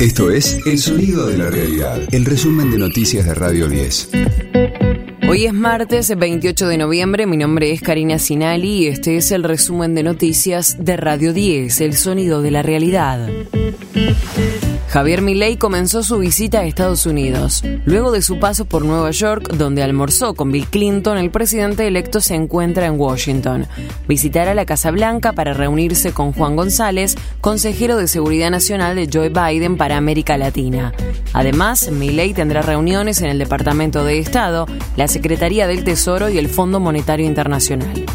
Esto es El Sonido de la Realidad, el resumen de noticias de Radio 10. Hoy es martes 28 de noviembre, mi nombre es Karina Sinali y este es el resumen de noticias de Radio 10, El Sonido de la Realidad. Javier Milei comenzó su visita a Estados Unidos. Luego de su paso por Nueva York, donde almorzó con Bill Clinton, el presidente electo se encuentra en Washington. Visitará la Casa Blanca para reunirse con Juan González, consejero de Seguridad Nacional de Joe Biden para América Latina. Además, Milei tendrá reuniones en el Departamento de Estado, la Secretaría del Tesoro y el Fondo Monetario Internacional.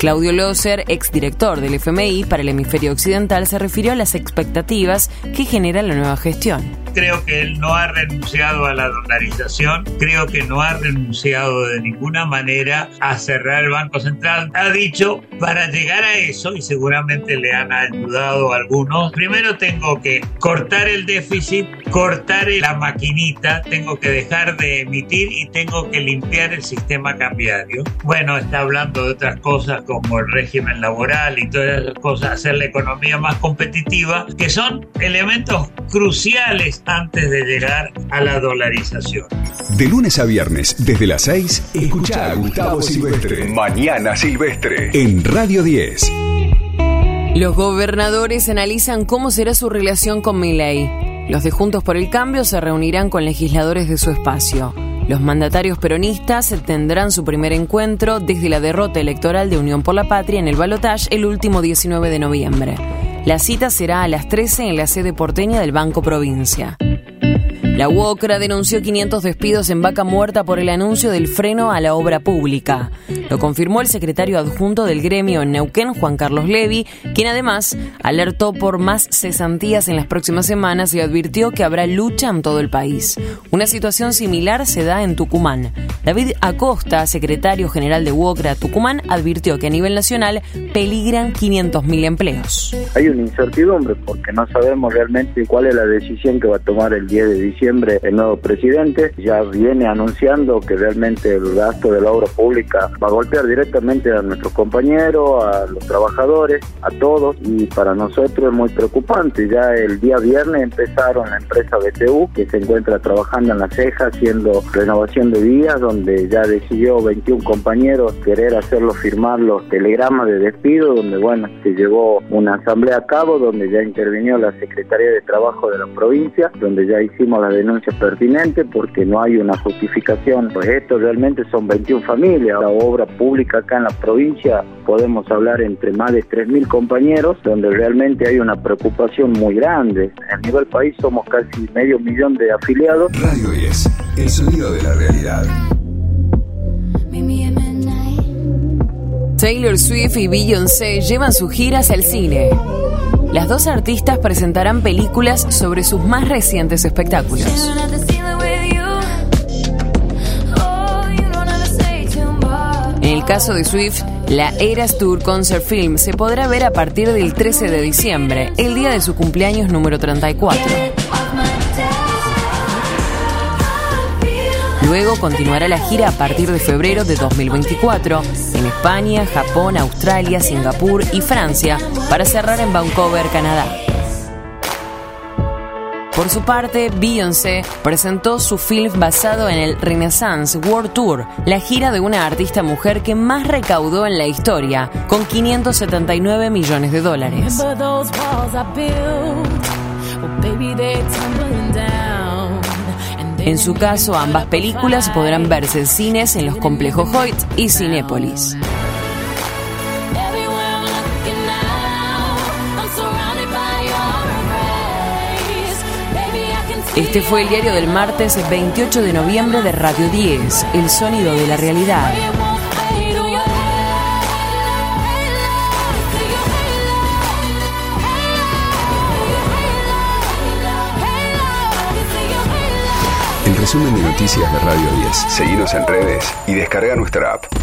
Claudio Loser, exdirector del FMI para el hemisferio occidental, se refirió a las expectativas que genera la nueva gestión. Creo que él no ha renunciado a la dolarización, creo que no ha renunciado de ninguna manera a cerrar el Banco Central. Ha dicho, para llegar a eso, y seguramente le han ayudado algunos, primero tengo que cortar el déficit, cortar la maquinita, tengo que dejar de emitir y tengo que limpiar el sistema cambiario. Bueno, está hablando de otras cosas como el régimen laboral y todas esas cosas, hacer la economía más competitiva, que son elementos cruciales antes de llegar a la dolarización. De lunes a viernes, desde las 6, escucha a Gustavo Silvestre. Mañana Silvestre. En Radio 10. Los gobernadores analizan cómo será su relación con Milei. Los de Juntos por el Cambio se reunirán con legisladores de su espacio. Los mandatarios peronistas tendrán su primer encuentro desde la derrota electoral de Unión por la Patria en el Balotage el último 19 de noviembre. La cita será a las 13 en la sede porteña del Banco Provincia. La UOCRA denunció 500 despidos en Vaca Muerta por el anuncio del freno a la obra pública. Lo confirmó el secretario adjunto del gremio en Neuquén, Juan Carlos Levi, quien además alertó por más cesantías en las próximas semanas y advirtió que habrá lucha en todo el país. Una situación similar se da en Tucumán. David Acosta, secretario general de UOCRA Tucumán, advirtió que a nivel nacional peligran 500.000 empleos. Hay una incertidumbre porque no sabemos realmente cuál es la decisión que va a tomar el 10 de diciembre el nuevo presidente ya viene anunciando que realmente el gasto de la obra pública va a golpear directamente a nuestros compañeros, a los trabajadores, a todos y para nosotros es muy preocupante. Ya el día viernes empezaron la empresa BTU que se encuentra trabajando en la ceja haciendo renovación de vías donde ya decidió 21 compañeros querer hacerlo firmar los telegramas de despido donde bueno se llevó una asamblea a cabo donde ya intervinió la Secretaría de Trabajo de la provincia donde ya hicimos la denuncia pertinente porque no hay una justificación. Pues esto realmente son 21 familias. La obra pública acá en la provincia podemos hablar entre más de 3.000 compañeros, donde realmente hay una preocupación muy grande. A nivel país somos casi medio millón de afiliados. Radio 10, el sonido de la realidad. Taylor Swift y Beyoncé llevan sus giras al cine. Las dos artistas presentarán películas sobre sus más recientes espectáculos. Caso de Swift, la Eras Tour Concert Film se podrá ver a partir del 13 de diciembre, el día de su cumpleaños número 34. Luego continuará la gira a partir de febrero de 2024 en España, Japón, Australia, Singapur y Francia para cerrar en Vancouver, Canadá. Por su parte, Beyoncé presentó su film basado en el Renaissance World Tour, la gira de una artista mujer que más recaudó en la historia, con 579 millones de dólares. En su caso, ambas películas podrán verse en cines en los complejos Hoyt y Cinépolis. Este fue el diario del martes 28 de noviembre de Radio 10, El sonido de la realidad. El resumen de noticias de Radio 10. Seguimos en redes y descarga nuestra app.